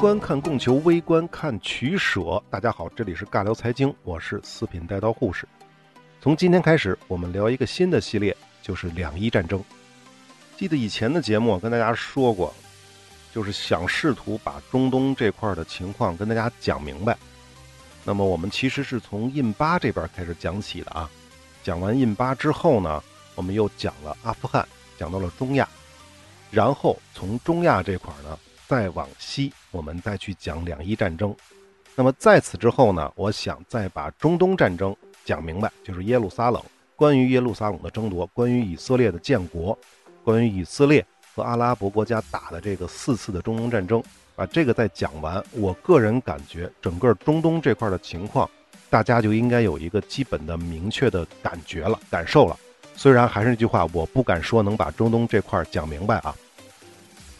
观看供求，微观看取舍。大家好，这里是尬聊财经，我是四品带刀护士。从今天开始，我们聊一个新的系列，就是两伊战争。记得以前的节目跟大家说过，就是想试图把中东这块的情况跟大家讲明白。那么我们其实是从印巴这边开始讲起的啊。讲完印巴之后呢，我们又讲了阿富汗，讲到了中亚，然后从中亚这块呢。再往西，我们再去讲两伊战争。那么在此之后呢，我想再把中东战争讲明白，就是耶路撒冷，关于耶路撒冷的争夺，关于以色列的建国，关于以色列和阿拉伯国家打的这个四次的中东战争，把这个再讲完。我个人感觉，整个中东这块的情况，大家就应该有一个基本的明确的感觉了，感受了。虽然还是那句话，我不敢说能把中东这块讲明白。啊。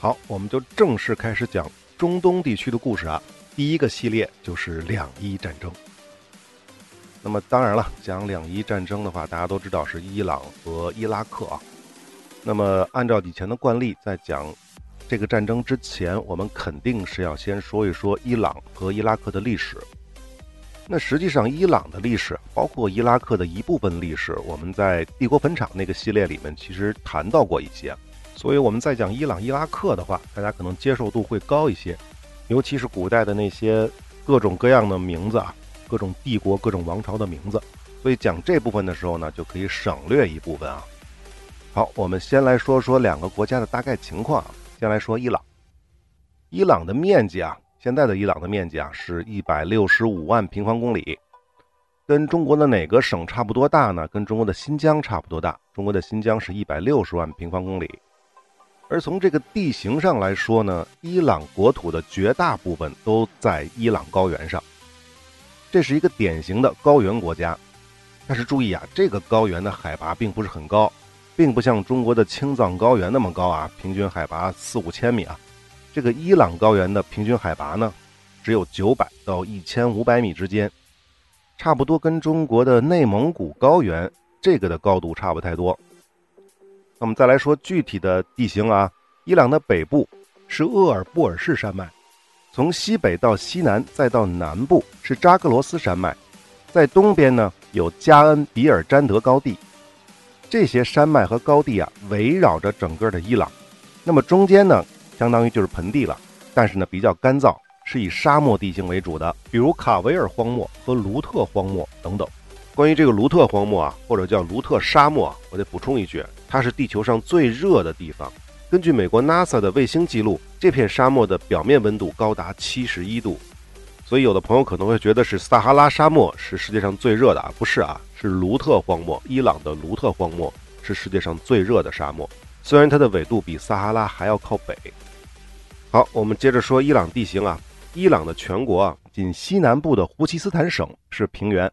好，我们就正式开始讲中东地区的故事啊。第一个系列就是两伊战争。那么当然了，讲两伊战争的话，大家都知道是伊朗和伊拉克啊。那么按照以前的惯例，在讲这个战争之前，我们肯定是要先说一说伊朗和伊拉克的历史。那实际上，伊朗的历史，包括伊拉克的一部分历史，我们在帝国坟场那个系列里面其实谈到过一些。所以我们在讲伊朗、伊拉克的话，大家可能接受度会高一些，尤其是古代的那些各种各样的名字啊，各种帝国、各种王朝的名字。所以讲这部分的时候呢，就可以省略一部分啊。好，我们先来说说两个国家的大概情况啊。先来说伊朗，伊朗的面积啊，现在的伊朗的面积啊是一百六十五万平方公里，跟中国的哪个省差不多大呢？跟中国的新疆差不多大。中国的新疆是一百六十万平方公里。而从这个地形上来说呢，伊朗国土的绝大部分都在伊朗高原上，这是一个典型的高原国家。但是注意啊，这个高原的海拔并不是很高，并不像中国的青藏高原那么高啊，平均海拔四五千米啊。这个伊朗高原的平均海拔呢，只有九百到一千五百米之间，差不多跟中国的内蒙古高原这个的高度差不太多。那么再来说具体的地形啊，伊朗的北部是厄尔布尔士山脉，从西北到西南再到南部是扎克罗斯山脉，在东边呢有加恩比尔詹德高地，这些山脉和高地啊围绕着整个的伊朗，那么中间呢相当于就是盆地了，但是呢比较干燥，是以沙漠地形为主的，比如卡维尔荒漠和卢特荒漠等等。关于这个卢特荒漠啊，或者叫卢特沙漠，我得补充一句。它是地球上最热的地方。根据美国 NASA 的卫星记录，这片沙漠的表面温度高达七十一度。所以有的朋友可能会觉得是撒哈拉沙漠是世界上最热的啊，不是啊，是卢特荒漠，伊朗的卢特荒漠是世界上最热的沙漠。虽然它的纬度比撒哈拉还要靠北。好，我们接着说伊朗地形啊，伊朗的全国啊，仅西南部的胡齐斯坦省是平原，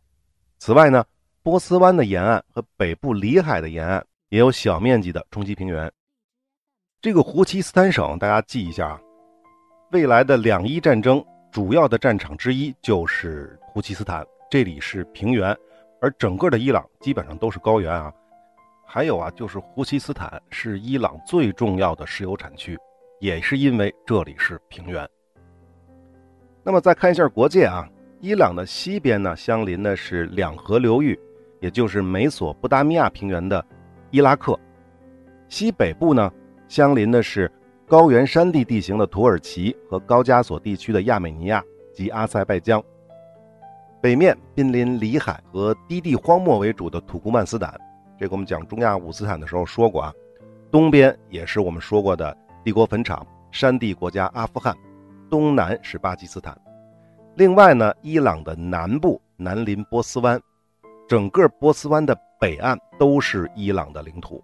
此外呢，波斯湾的沿岸和北部里海的沿岸。也有小面积的冲积平原。这个胡齐斯坦省，大家记一下啊。未来的两伊战争主要的战场之一就是胡齐斯坦，这里是平原，而整个的伊朗基本上都是高原啊。还有啊，就是胡齐斯坦是伊朗最重要的石油产区，也是因为这里是平原。那么再看一下国界啊，伊朗的西边呢，相邻的是两河流域，也就是美索不达米亚平原的。伊拉克西北部呢，相邻的是高原山地地形的土耳其和高加索地区的亚美尼亚及阿塞拜疆。北面濒临里海和低地荒漠为主的土库曼斯坦，这个我们讲中亚五斯坦的时候说过啊。东边也是我们说过的帝国坟场山地国家阿富汗，东南是巴基斯坦。另外呢，伊朗的南部南临波斯湾，整个波斯湾的。北岸都是伊朗的领土，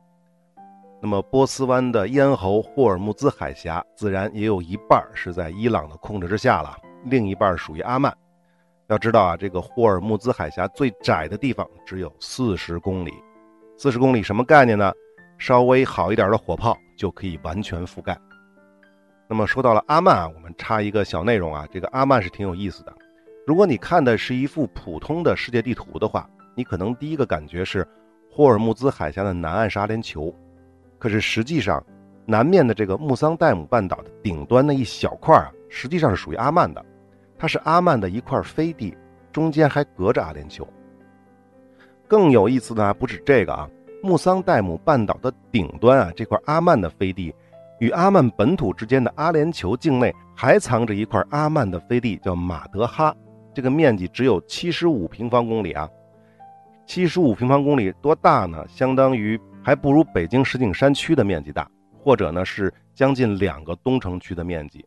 那么波斯湾的咽喉霍尔木兹海峡自然也有一半是在伊朗的控制之下了，另一半属于阿曼。要知道啊，这个霍尔木兹海峡最窄的地方只有四十公里，四十公里什么概念呢？稍微好一点的火炮就可以完全覆盖。那么说到了阿曼啊，我们插一个小内容啊，这个阿曼是挺有意思的。如果你看的是一幅普通的世界地图的话。你可能第一个感觉是霍尔木兹海峡的南岸是阿联酋，可是实际上，南面的这个穆桑代姆半岛的顶端那一小块啊，实际上是属于阿曼的，它是阿曼的一块飞地，中间还隔着阿联酋。更有意思的不止这个啊，穆桑代姆半岛的顶端啊，这块阿曼的飞地与阿曼本土之间的阿联酋境内还藏着一块阿曼的飞地，叫马德哈，这个面积只有七十五平方公里啊。七十五平方公里多大呢？相当于还不如北京石景山区的面积大，或者呢是将近两个东城区的面积。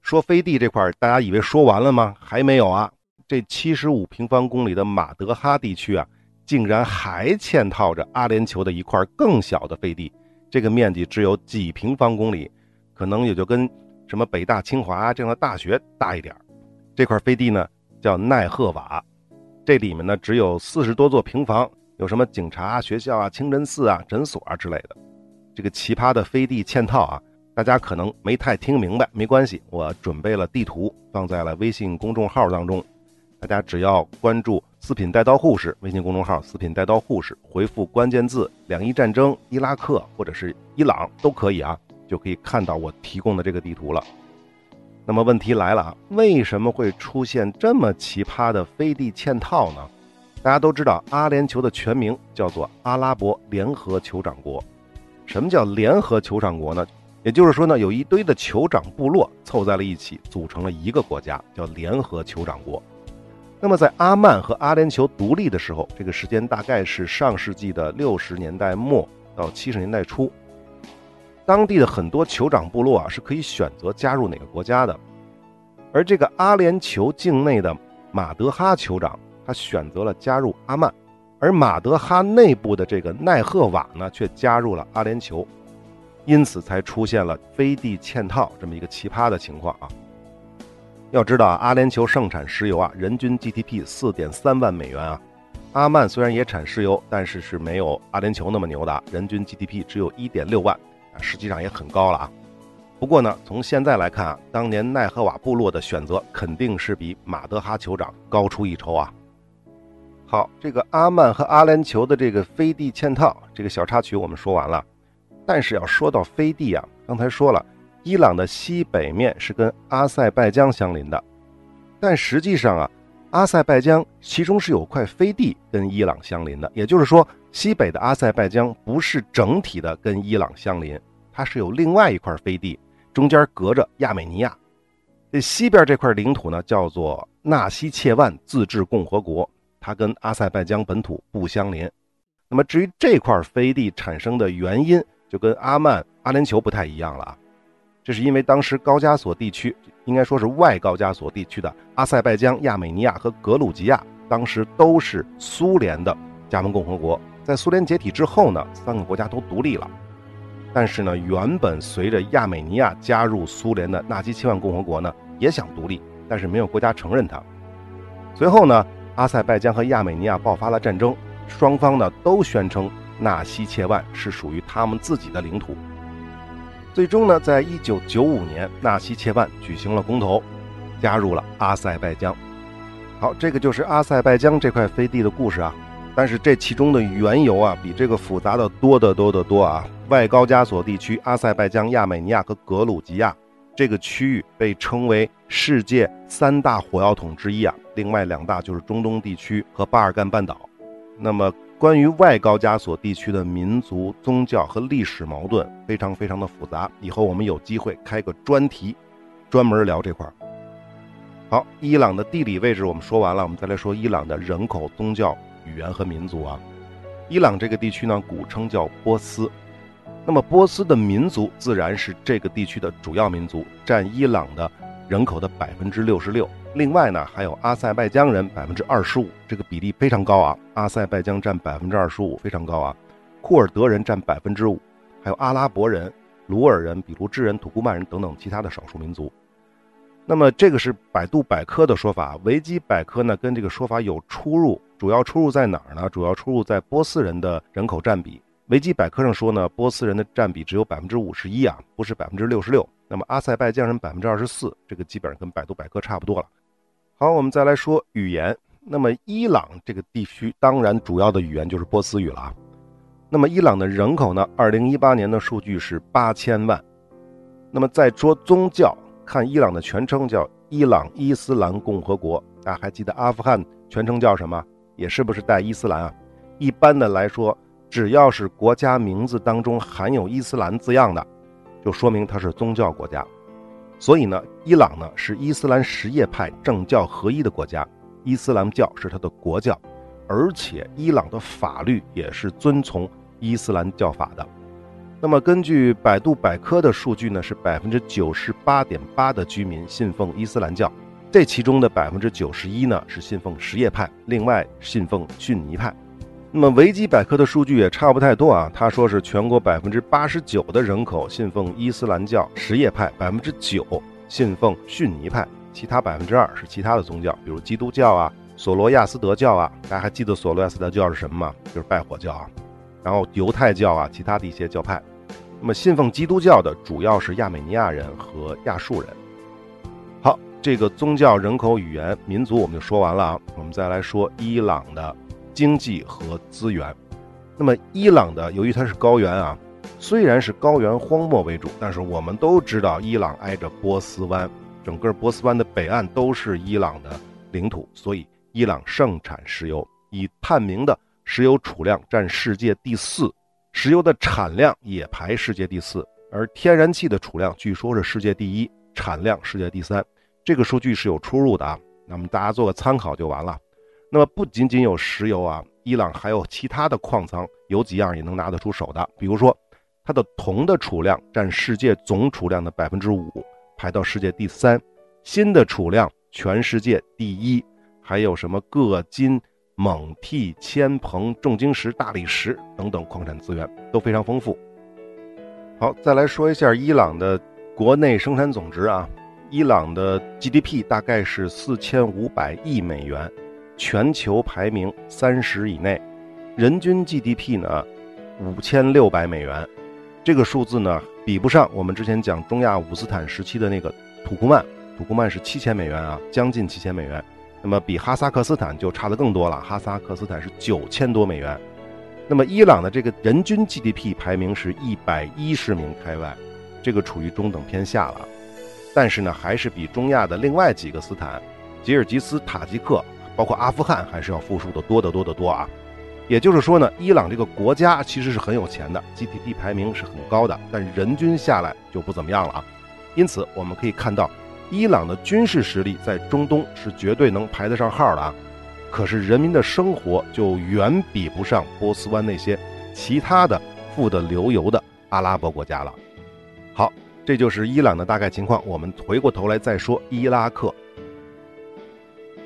说飞地这块，大家以为说完了吗？还没有啊！这七十五平方公里的马德哈地区啊，竟然还嵌套着阿联酋的一块更小的飞地，这个面积只有几平方公里，可能也就跟什么北大、清华这样的大学大一点儿这块飞地呢，叫奈赫瓦。这里面呢只有四十多座平房，有什么警察学校啊、清真寺啊、诊所啊之类的。这个奇葩的飞地嵌套啊，大家可能没太听明白，没关系，我准备了地图放在了微信公众号当中，大家只要关注“四品带刀护士”微信公众号“四品带刀护士”，回复关键字“两伊战争”、“伊拉克”或者是伊朗都可以啊，就可以看到我提供的这个地图了。那么问题来了啊，为什么会出现这么奇葩的飞地嵌套呢？大家都知道，阿联酋的全名叫做阿拉伯联合酋长国。什么叫联合酋长国呢？也就是说呢，有一堆的酋长部落凑在了一起，组成了一个国家，叫联合酋长国。那么在阿曼和阿联酋独立的时候，这个时间大概是上世纪的六十年代末到七十年代初。当地的很多酋长部落啊是可以选择加入哪个国家的，而这个阿联酋境内的马德哈酋长，他选择了加入阿曼，而马德哈内部的这个奈赫瓦呢，却加入了阿联酋，因此才出现了飞地嵌套这么一个奇葩的情况啊。要知道啊，阿联酋盛产石油啊，人均 GDP 四点三万美元啊，阿曼虽然也产石油，但是是没有阿联酋那么牛的，人均 GDP 只有一点六万。啊，实际上也很高了啊。不过呢，从现在来看啊，当年奈赫瓦部落的选择肯定是比马德哈酋长高出一筹啊。好，这个阿曼和阿联酋的这个飞地嵌套这个小插曲我们说完了，但是要说到飞地啊，刚才说了，伊朗的西北面是跟阿塞拜疆相邻的，但实际上啊，阿塞拜疆其中是有块飞地跟伊朗相邻的，也就是说。西北的阿塞拜疆不是整体的跟伊朗相邻，它是有另外一块飞地，中间隔着亚美尼亚。这西边这块领土呢，叫做纳西切万自治共和国，它跟阿塞拜疆本土不相邻。那么至于这块飞地产生的原因，就跟阿曼、阿联酋不太一样了啊。这是因为当时高加索地区，应该说是外高加索地区的阿塞拜疆、亚美尼亚和格鲁吉亚，当时都是苏联的加盟共和国。在苏联解体之后呢，三个国家都独立了。但是呢，原本随着亚美尼亚加入苏联的纳西切万共和国呢，也想独立，但是没有国家承认它。随后呢，阿塞拜疆和亚美尼亚爆发了战争，双方呢都宣称纳西切万是属于他们自己的领土。最终呢，在一九九五年，纳西切万举行了公投，加入了阿塞拜疆。好，这个就是阿塞拜疆这块飞地的故事啊。但是这其中的缘由啊，比这个复杂的多得多得多啊！外高加索地区、阿塞拜疆、亚美尼亚和格鲁吉亚这个区域被称为世界三大火药桶之一啊，另外两大就是中东地区和巴尔干半岛。那么，关于外高加索地区的民族、宗教和历史矛盾非常非常的复杂，以后我们有机会开个专题，专门聊这块儿。好，伊朗的地理位置我们说完了，我们再来说伊朗的人口、宗教。语言和民族啊，伊朗这个地区呢，古称叫波斯。那么波斯的民族自然是这个地区的主要民族，占伊朗的人口的百分之六十六。另外呢，还有阿塞拜疆人百分之二十五，这个比例非常高啊。阿塞拜疆占百分之二十五，非常高啊。库尔德人占百分之五，还有阿拉伯人、鲁尔人、比卢治人、土库曼人等等其他的少数民族。那么这个是百度百科的说法，维基百科呢跟这个说法有出入。主要出入在哪儿呢？主要出入在波斯人的人口占比。维基百科上说呢，波斯人的占比只有百分之五十一啊，不是百分之六十六。那么阿塞拜疆人百分之二十四，这个基本上跟百度百科差不多了。好，我们再来说语言。那么伊朗这个地区当然主要的语言就是波斯语了啊。那么伊朗的人口呢？二零一八年的数据是八千万。那么再说宗教，看伊朗的全称叫伊朗伊斯兰共和国。大家还记得阿富汗全称叫什么？也是不是带伊斯兰啊？一般的来说，只要是国家名字当中含有伊斯兰字样的，就说明它是宗教国家。所以呢，伊朗呢是伊斯兰什叶派政教合一的国家，伊斯兰教是它的国教，而且伊朗的法律也是遵从伊斯兰教法的。那么根据百度百科的数据呢，是百分之九十八点八的居民信奉伊斯兰教。这其中的百分之九十一呢是信奉什叶派，另外信奉逊尼派。那么维基百科的数据也差不太多啊，他说是全国百分之八十九的人口信奉伊斯兰教什叶派，百分之九信奉逊尼派，其他百分之二是其他的宗教，比如基督教啊、索罗亚斯德教啊。大家还记得索罗亚斯德教是什么吗？就是拜火教啊。然后犹太教啊，其他的一些教派。那么信奉基督教的主要是亚美尼亚人和亚述人。好这个宗教、人口、语言、民族我们就说完了啊，我们再来说伊朗的经济和资源。那么伊朗的由于它是高原啊，虽然是高原荒漠为主，但是我们都知道伊朗挨着波斯湾，整个波斯湾的北岸都是伊朗的领土，所以伊朗盛产石油，以探明的石油储量占世界第四，石油的产量也排世界第四，而天然气的储量据说是世界第一，产量世界第三。这个数据是有出入的啊，那么大家做个参考就完了。那么不仅仅有石油啊，伊朗还有其他的矿藏，有几样也能拿得出手的。比如说，它的铜的储量占世界总储量的百分之五，排到世界第三；锌的储量全世界第一，还有什么铬金、锰锑、铅硼、重晶石、大理石等等矿产资源都非常丰富。好，再来说一下伊朗的国内生产总值啊。伊朗的 GDP 大概是四千五百亿美元，全球排名三十以内，人均 GDP 呢五千六百美元，这个数字呢比不上我们之前讲中亚五斯坦时期的那个土库曼，土库曼是七千美元啊，将近七千美元，那么比哈萨克斯坦就差的更多了，哈萨克斯坦是九千多美元，那么伊朗的这个人均 GDP 排名是一百一十名开外，这个处于中等偏下了。但是呢，还是比中亚的另外几个斯坦，吉尔吉斯、塔吉克，包括阿富汗，还是要富庶的多得多得多啊。也就是说呢，伊朗这个国家其实是很有钱的，GDP 排名是很高的，但人均下来就不怎么样了啊。因此，我们可以看到，伊朗的军事实力在中东是绝对能排得上号的啊。可是人民的生活就远比不上波斯湾那些其他的富得流油的阿拉伯国家了。好。这就是伊朗的大概情况。我们回过头来再说伊拉克。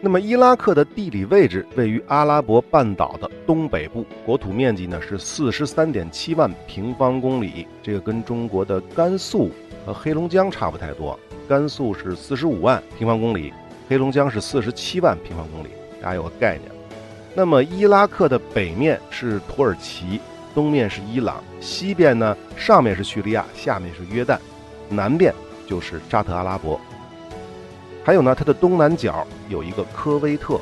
那么，伊拉克的地理位置位于阿拉伯半岛的东北部，国土面积呢是四十三点七万平方公里。这个跟中国的甘肃和黑龙江差不太多。甘肃是四十五万平方公里，黑龙江是四十七万平方公里，大家有个概念。那么，伊拉克的北面是土耳其，东面是伊朗，西边呢上面是叙利亚，下面是约旦。南边就是沙特阿拉伯，还有呢，它的东南角有一个科威特，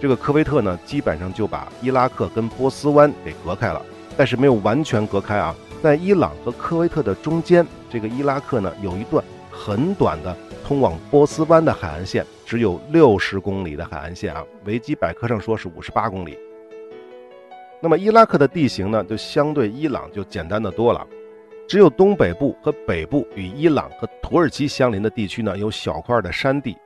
这个科威特呢，基本上就把伊拉克跟波斯湾给隔开了，但是没有完全隔开啊，在伊朗和科威特的中间，这个伊拉克呢，有一段很短的通往波斯湾的海岸线，只有六十公里的海岸线啊，维基百科上说是五十八公里。那么伊拉克的地形呢，就相对伊朗就简单的多了。只有东北部和北部与伊朗和土耳其相邻的地区呢，有小块的山地；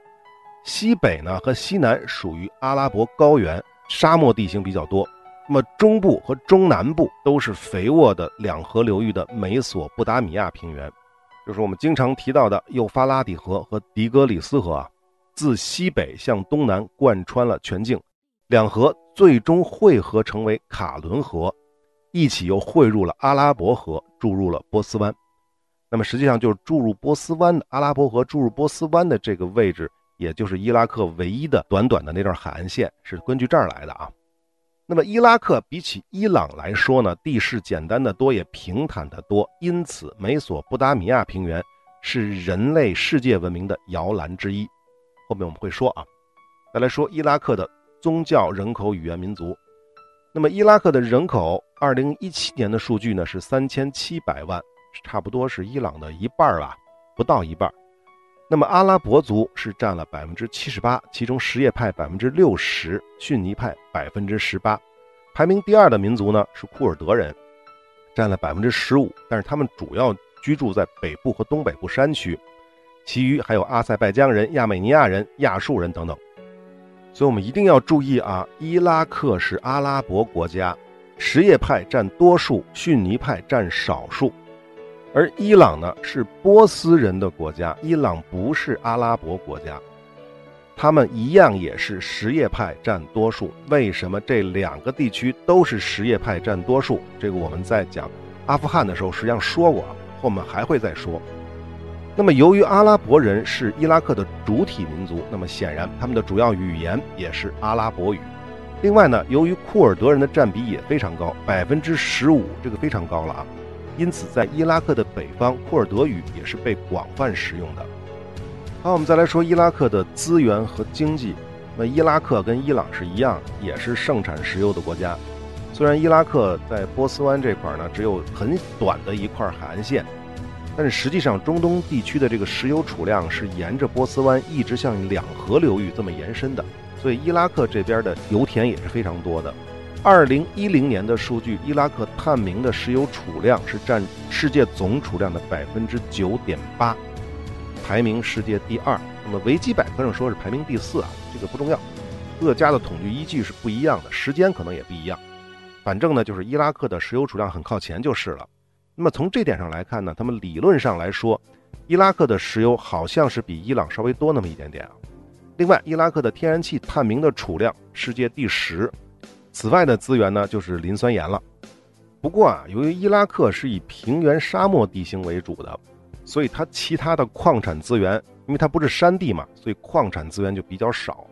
西北呢和西南属于阿拉伯高原，沙漠地形比较多。那么中部和中南部都是肥沃的两河流域的美索不达米亚平原，就是我们经常提到的幼发拉底河和底格里斯河啊，自西北向东南贯穿了全境，两河最终汇合成为卡伦河。一起又汇入了阿拉伯河，注入了波斯湾。那么实际上就是注入波斯湾的阿拉伯河注入波斯湾的这个位置，也就是伊拉克唯一的短短的那段海岸线，是根据这儿来的啊。那么伊拉克比起伊朗来说呢，地势简单的多，也平坦的多，因此美索不达米亚平原是人类世界文明的摇篮之一。后面我们会说啊。再来说伊拉克的宗教、人口、语言、民族。那么伊拉克的人口，二零一七年的数据呢是三千七百万，差不多是伊朗的一半吧，不到一半。那么阿拉伯族是占了百分之七十八，其中什叶派百分之六十，逊尼派百分之十八。排名第二的民族呢是库尔德人，占了百分之十五，但是他们主要居住在北部和东北部山区，其余还有阿塞拜疆人、亚美尼亚人、亚述人等等。所以我们一定要注意啊，伊拉克是阿拉伯国家，什叶派占多数，逊尼派占少数。而伊朗呢是波斯人的国家，伊朗不是阿拉伯国家，他们一样也是什叶派占多数。为什么这两个地区都是什叶派占多数？这个我们在讲阿富汗的时候实际上说过，后面还会再说。那么由于阿拉伯人是伊拉克的主体民族，那么显然他们的主要语言也是阿拉伯语。另外呢，由于库尔德人的占比也非常高，百分之十五，这个非常高了啊。因此，在伊拉克的北方，库尔德语也是被广泛使用的。好，我们再来说伊拉克的资源和经济。那伊拉克跟伊朗是一样，也是盛产石油的国家。虽然伊拉克在波斯湾这块呢只有很短的一块海岸线，但是实际上中东地区的这个石油储量是沿着波斯湾一直向两河流域这么延伸的，所以伊拉克这边的油田也是非常多的。二零一零年的数据，伊拉克探明的石油储量是占世界总储量的百分之九点八，排名世界第二。那么维基百科上说是排名第四啊，这个不重要，各家的统计依据是不一样的，时间可能也不一样。反正呢，就是伊拉克的石油储量很靠前就是了。那么从这点上来看呢，他们理论上来说，伊拉克的石油好像是比伊朗稍微多那么一点点啊。另外，伊拉克的天然气探明的储量世界第十。此外的资源呢，就是磷酸盐了。不过啊，由于伊拉克是以平原沙漠地形为主的，所以它其他的矿产资源，因为它不是山地嘛，所以矿产资源就比较少。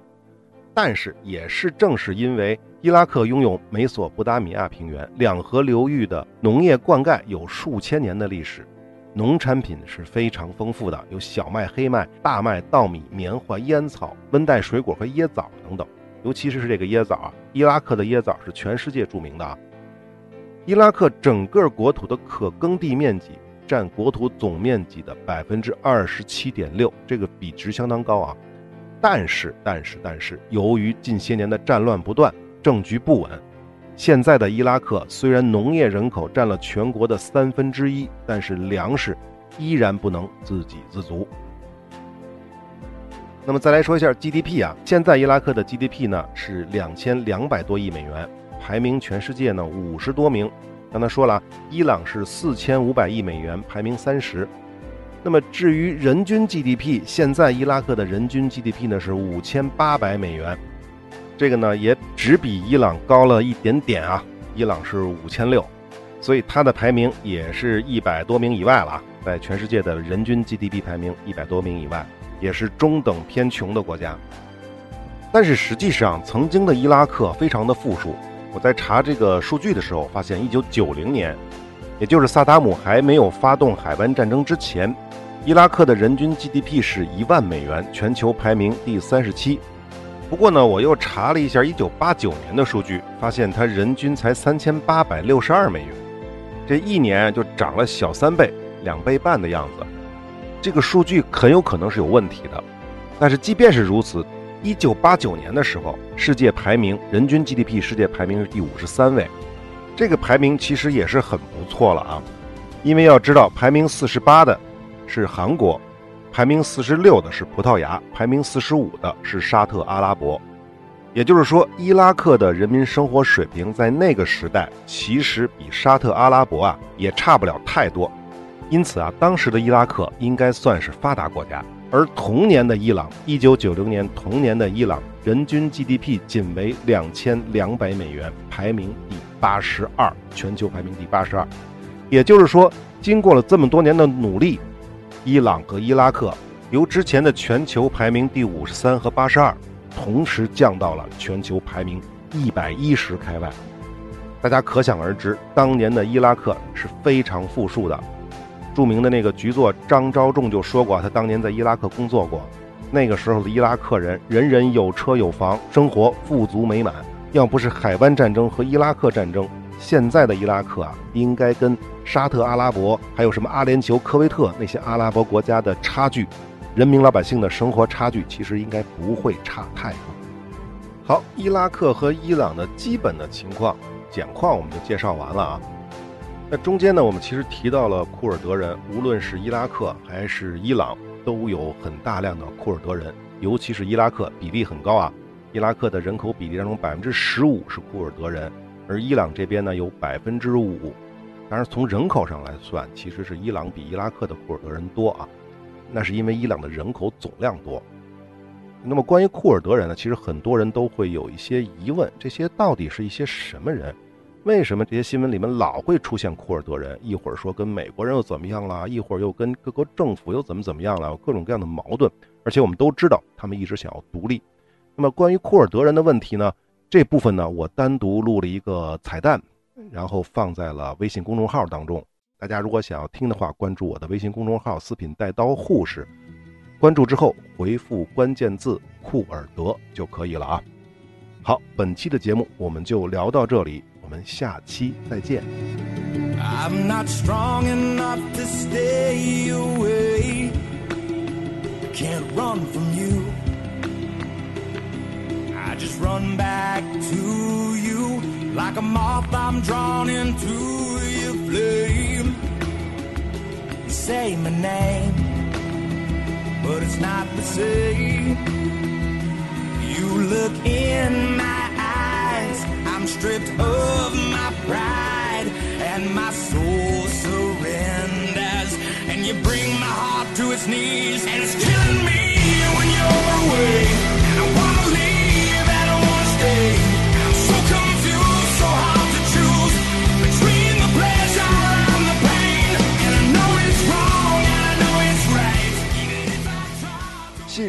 但是也是正是因为伊拉克拥有美索不达米亚平原、两河流域的农业灌溉有数千年的历史，农产品是非常丰富的，有小麦、黑麦、大麦、稻米、棉花、烟草、温带水果和椰枣等等。尤其是这个椰枣啊，伊拉克的椰枣是全世界著名的啊。伊拉克整个国土的可耕地面积占国土总面积的百分之二十七点六，这个比值相当高啊。但是，但是，但是，由于近些年的战乱不断，政局不稳，现在的伊拉克虽然农业人口占了全国的三分之一，但是粮食依然不能自给自足。那么再来说一下 GDP 啊，现在伊拉克的 GDP 呢是两千两百多亿美元，排名全世界呢五十多名。刚才说了，伊朗是四千五百亿美元，排名三十。那么至于人均 GDP，现在伊拉克的人均 GDP 呢是五千八百美元，这个呢也只比伊朗高了一点点啊，伊朗是五千六，所以它的排名也是一百多名以外了，在全世界的人均 GDP 排名一百多名以外。也是中等偏穷的国家，但是实际上，曾经的伊拉克非常的富庶。我在查这个数据的时候，发现一九九零年，也就是萨达姆还没有发动海湾战争之前，伊拉克的人均 GDP 是一万美元，全球排名第三十七。不过呢，我又查了一下一九八九年的数据，发现它人均才三千八百六十二美元，这一年就涨了小三倍，两倍半的样子。这个数据很有可能是有问题的，但是即便是如此，一九八九年的时候，世界排名人均 GDP 世界排名是第五十三位，这个排名其实也是很不错了啊。因为要知道，排名四十八的是韩国，排名四十六的是葡萄牙，排名四十五的是沙特阿拉伯。也就是说，伊拉克的人民生活水平在那个时代其实比沙特阿拉伯啊也差不了太多。因此啊，当时的伊拉克应该算是发达国家，而同年的伊朗，一九九零年同年的伊朗，人均 GDP 仅为两千两百美元，排名第八十二，全球排名第八十二。也就是说，经过了这么多年的努力，伊朗和伊拉克由之前的全球排名第五十三和八十二，同时降到了全球排名一百一十开外。大家可想而知，当年的伊拉克是非常富庶的。著名的那个局座张昭仲就说过，他当年在伊拉克工作过，那个时候的伊拉克人人人有车有房，生活富足美满。要不是海湾战争和伊拉克战争，现在的伊拉克啊，应该跟沙特阿拉伯还有什么阿联酋、科威特那些阿拉伯国家的差距人民老百姓的生活差距其实应该不会差太多。好，伊拉克和伊朗的基本的情况简况我们就介绍完了啊。那中间呢，我们其实提到了库尔德人，无论是伊拉克还是伊朗，都有很大量的库尔德人，尤其是伊拉克比例很高啊。伊拉克的人口比例当中，百分之十五是库尔德人，而伊朗这边呢有百分之五。当然，从人口上来算，其实是伊朗比伊拉克的库尔德人多啊。那是因为伊朗的人口总量多。那么关于库尔德人呢，其实很多人都会有一些疑问：这些到底是一些什么人？为什么这些新闻里面老会出现库尔德人？一会儿说跟美国人又怎么样了，一会儿又跟各个政府又怎么怎么样了，各种各样的矛盾。而且我们都知道，他们一直想要独立。那么关于库尔德人的问题呢，这部分呢，我单独录了一个彩蛋。然后放在了微信公众号当中，大家如果想要听的话，关注我的微信公众号“四品带刀护士”，关注之后回复关键字“库尔德”就可以了啊。好，本期的节目我们就聊到这里，我们下期再见。Like a moth, I'm drawn into your flame. You say my name, but it's not the same. You look in my eyes, I'm stripped of my pride, and my soul surrenders. And you bring my heart to its knees, and it's